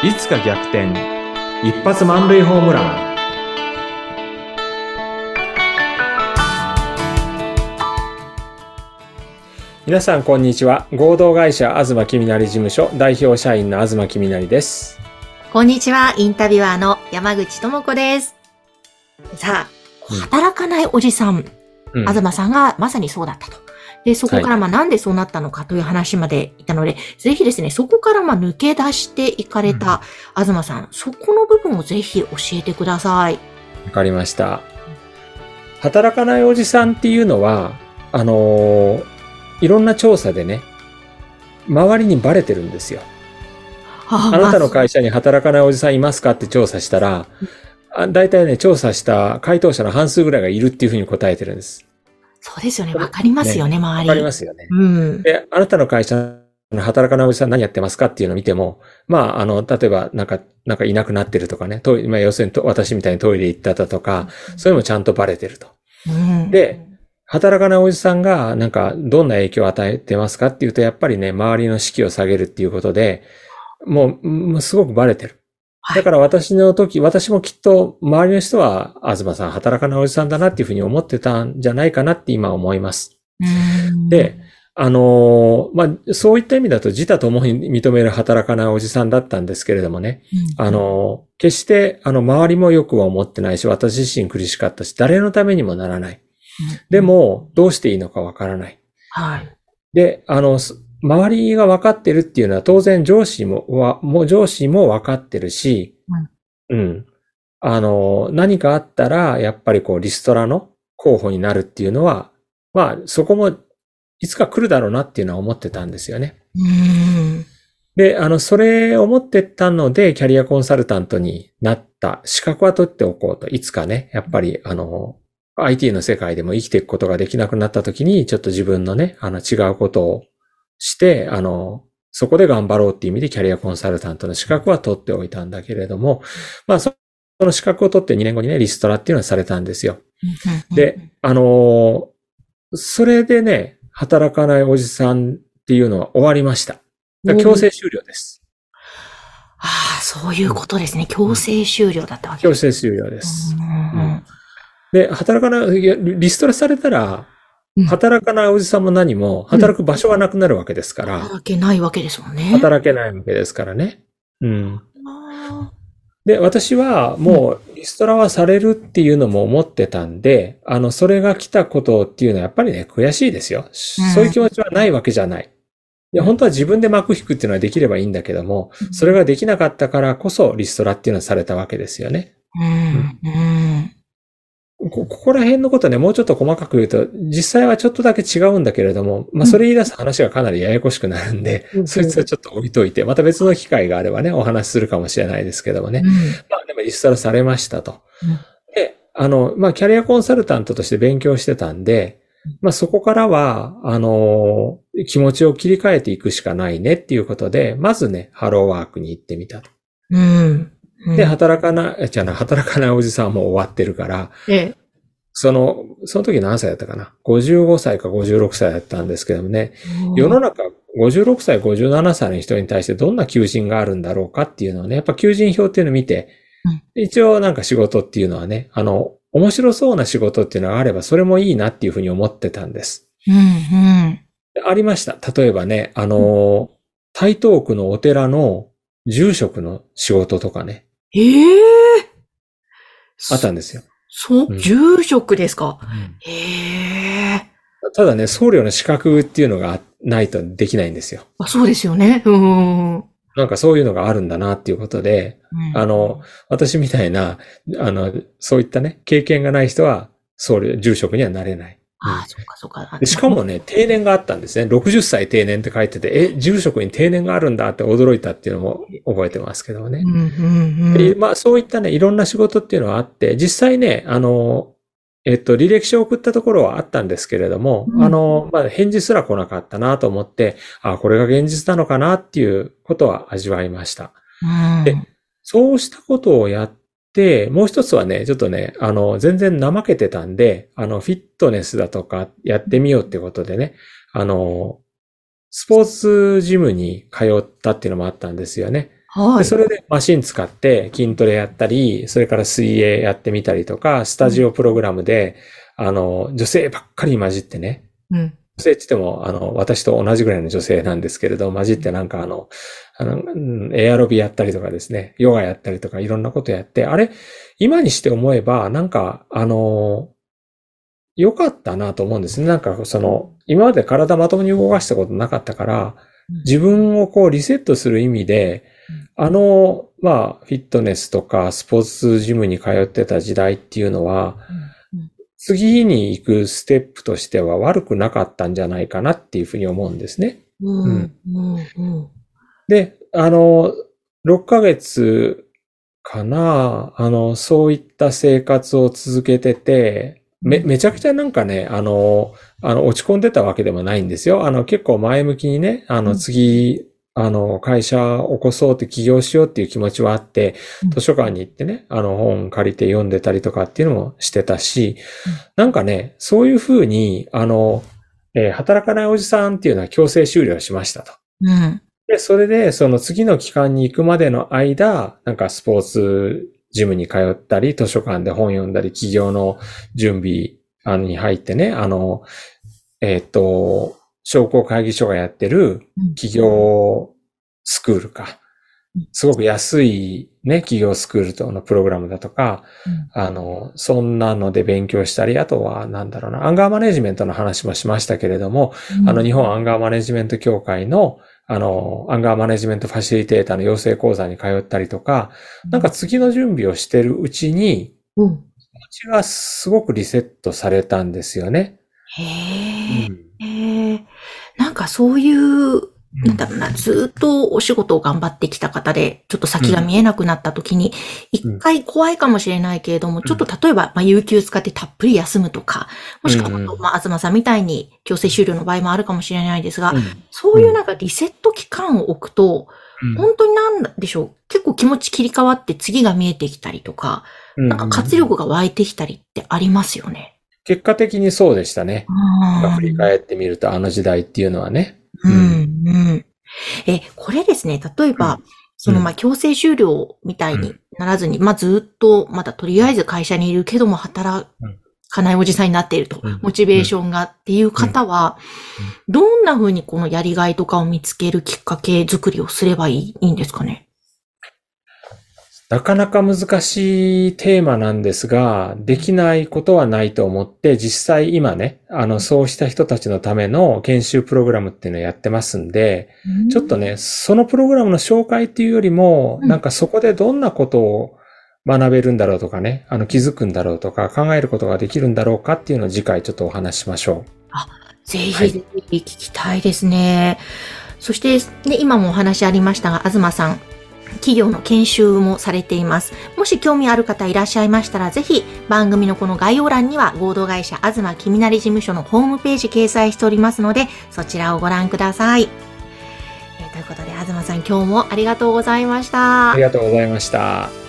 いつか逆転。一発満塁ホームラン。皆さんこんにちは。合同会社東きみなり事務所代表社員の東きみなりです。こんにちは、インタビュアーの山口智子です。さあ、うん。働かないおじさん、うん。東さんがまさにそうだったと。で、そこからまあなんでそうなったのかという話までいたので、ぜひですね、そこからまあ抜け出していかれた東さん、そこの部分をぜひ教えてください。わかりました。働かないおじさんっていうのはあのーいろんな調査でね周りにバレてるんですよ。ああなたのま会社に働かないおじさんいますかって調査したら、あ大体ね、調査した回答者の半数ぐらいがいるっていうふうに答えてるんです。そうですよね。わかりますよね、周わり。かりますよね。うん。で、あなたの会社の働かないおじさん何やってますかっていうのを見ても、まあ、あの、例えば、なんか、なんかいなくなってるとかね、トイレまあ、要するにと私みたいにトイレ行っただとか、そういうのもちゃんとバレてると。うん、で、働かないおじさんが、なんか、どんな影響を与えてますかっていうと、やっぱりね、周りの士気を下げるっていうことで、もう、もうすごくバレてる。はいだから私の時、私もきっと周りの人は、東さん働かないおじさんだなっていうふうに思ってたんじゃないかなって今思います。うんで、あのーまあ、そういった意味だと自他ともに認める働かないおじさんだったんですけれどもね、うんあのー決して、あの、周りもよくは思ってないし、私自身苦しかったし、誰のためにもならない。で、も、どうしていいのかわからない。はい。で、あの、す周りが分かってるっていうのは当然上司も、はもう上司も分かってるし、うん。あの、何かあったら、やっぱりこう、リストラの候補になるっていうのは、まあ、そこも、いつか来るだろうなっていうのは思ってたんですよね。うん。で、あの、それを思ってたので、キャリアコンサルタントになった資格は取っておこうと。いつかね、やっぱり、あの、IT の世界でも生きていくことができなくなった時に、ちょっと自分のね、あの、違うことをして、あの、そこで頑張ろうっていう意味でキャリアコンサルタントの資格は取っておいたんだけれども、まあ、そその資格を取って2年後にね、リストラっていうのはされたんですよ。で、あのそれでね、働かないおじさんっていうのは終わりました。強制終了です。ああ、そういうことですね。強制終了だったわけ強制終了です。うんで、働かない、リストラされたらうん、働かないおじさんも何も、働く場所がなくなるわけですから、働けないわけですもんね。働けないわけですからね。うん。あで、私はもうリストラはされるっていうのも思ってたんで、あの、それが来たことっていうのはやっぱりね、悔しいですよ。そういう気持ちはないわけじゃない。いや、本当は自分で幕引くっていうのはできればいいんだけども、ーそれができなかったからこそリストラっていうのはされたわけですよね。うん、うん。こここら辺のことね、もうちょっと細かく言うと、実際はちょっとだけ違うんだけれども、まあ、それ言い出す話がかなりややこしくなるんで、うんそいつはちょっと置いといて、また別の機会があればね、お話しするかもしれないですけどもね。まあ、でもリストラされましたと。うんで、あの、まあ、キャリアコンサルタントとして勉強してたんで、まあ、そこからは、あの、気持ちを切り替えていくしかないねっていうことで、まずね、ハローワークに行ってみたと。うん。うんで、働かない、じゃない、働かないおじさんはもう終わってるから、ええその、その時何歳だったかな ?55 歳か56歳だったんですけどもね、世の中56歳、57歳の人に対してどんな求人があるんだろうかっていうのをね、やっぱ求人票っていうのを見て、一応なんか仕事っていうのはね、あの、面白そうな仕事っていうのがあればそれもいいなっていうふうに思ってたんです。うん、うん。ありました。例えばね、あの、台東区のお寺の住職の仕事とかね、ええあったんですよ。そうう、ん住職ですか？へえ。ただね、僧侶の資格っていうのがないとできないんですよ。あそうですよね。うん。うんなんかそういうのがあるんだなっていうことで、あの、私みたいな、あの、そういったね、経験がない人は、僧侶、住職にはなれない。ああ、そっかそっか。でしかもね、定年があったんですね。60歳定年って書いてて、え、住職に定年があるんだって驚いたっていうのも覚えてますけどもねう。ん、うん、うん。でまあそういったね、いろんな仕事っていうのはあって、実際ね、あの、えっと、履歴書を送ったところはあったんですけれども、うんあの、まあ返事すら来なかったなと思って、あこれが現実なのかなっていうことは味わいました。うんでそうしたことをやって、もう一つはね、ちょっとね、あの、全然怠けてたんで、あの、フィットネスだとかやってみようってことでね、あの、スポーツジムに通ったっていうのもあったんですよね。はい。でそれでマシン使って筋トレやったり、それから水泳やってみたりとか、スタジオプログラムで、あの、女性ばっかり混じってね、うん。女性って言っても、あの、私と同じぐらいの女性なんですけれど、混じってなんかあの、あの、うんエアロビやったりとかですね、ヨガやったりとかいろんなことやって、あれ、今にして思えば、なんか、あの、良かったなと思うんですね。なんか、その、今まで体まともに動かしたことなかったから、自分をこうリセットする意味で、あの、まあ、フィットネスとかスポーツジムに通ってた時代っていうのは、うん次に行くステップとしては悪くなかったんじゃないかなっていうふうに思うんですね。うん。うん。うん。で、あの、6ヶ月かな、あの、そういった生活を続けてて、め、めちゃくちゃなんかね、あの、あの、落ち込んでたわけでもないんですよ。あの、結構前向きにね、あの、うん次、あの、会社を起こそうって起業しようっていう気持ちはあってうん、図書館に行ってね、あの、本借りて読んでたりとかっていうのもしてたしうん、なんかね、そういうふうに、あの、えー働かないおじさんっていうのは強制終了しましたと。うん。で、それで、その次の期間に行くまでの間、なんかスポーツジムに通ったり、図書館で本読んだり、企業の準備に入ってね、あの、えっ、と、商工会議所がやってるうん企業スクールかうん。すごく安いね、企業スクールとのプログラムだとか、うんあの、そんなので勉強したり、あとは、なんだろうな、アンガーマネジメントの話もしましたけれども、あの、日本アンガーマネジメント協会の、あの、アンガーマネジメントファシリテーターの養成講座に通ったりとか、なんか、次の準備をしてるうちに、うん。気持ちがすごくリセットされたんですよね。へえ。うんへえ。なんかそういう、なんだろうな、ずっとお仕事を頑張ってきた方で、ちょっと先が見えなくなった時に、一回怖いかもしれないけれども、ちょっと例えば、まあ、有給使ってたっぷり休むとか、もしくはまあ、東さんみたいに強制終了の場合もあるかもしれないですが、うん。そういうなんかリセット期間を置くと、本当になんでしょう、結構気持ち切り替わって次が見えてきたりとか、うん。なんか活力が湧いてきたりってありますよね。結果的にそうでしたね。あ振り返ってみると、あの時代っていうのはね。うん、うん。え、これですね、例えば、うん。その、うん。まあ、強制終了みたいにならずに、まあ、ずっと、まだとりあえず会社にいるけども、働かないおじさんになっていると、うん。モチベーションがっていう方は、どんな風にこのやりがいとかを見つけるきっかけ作りをすればいいんですかね？なかなか難しいテーマなんですが、できないことはないと思って、実際今ね、あの、そうした人たちのための研修プログラムっていうのをやってますんで、ちょっとね、そのプログラムの紹介っていうよりも、うん。なんかそこでどんなことを学べるんだろうとかね、あの気づくんだろうとか考えることができるんだろうかっていうのを次回ちょっとお話ししましょぜひはい。ぜひ聞きたいですね。そして、ね、今もお話ありましたが、東さん、企業の研修もされています。もし興味ある方いらっしゃいましたら、ぜひ番組のこの概要欄には合同会社東きみなり事務所のホームページ掲載しておりますので、そちらをご覧ください。えーということで、東さん今日もありがとうございまし。たあり。がとうございました。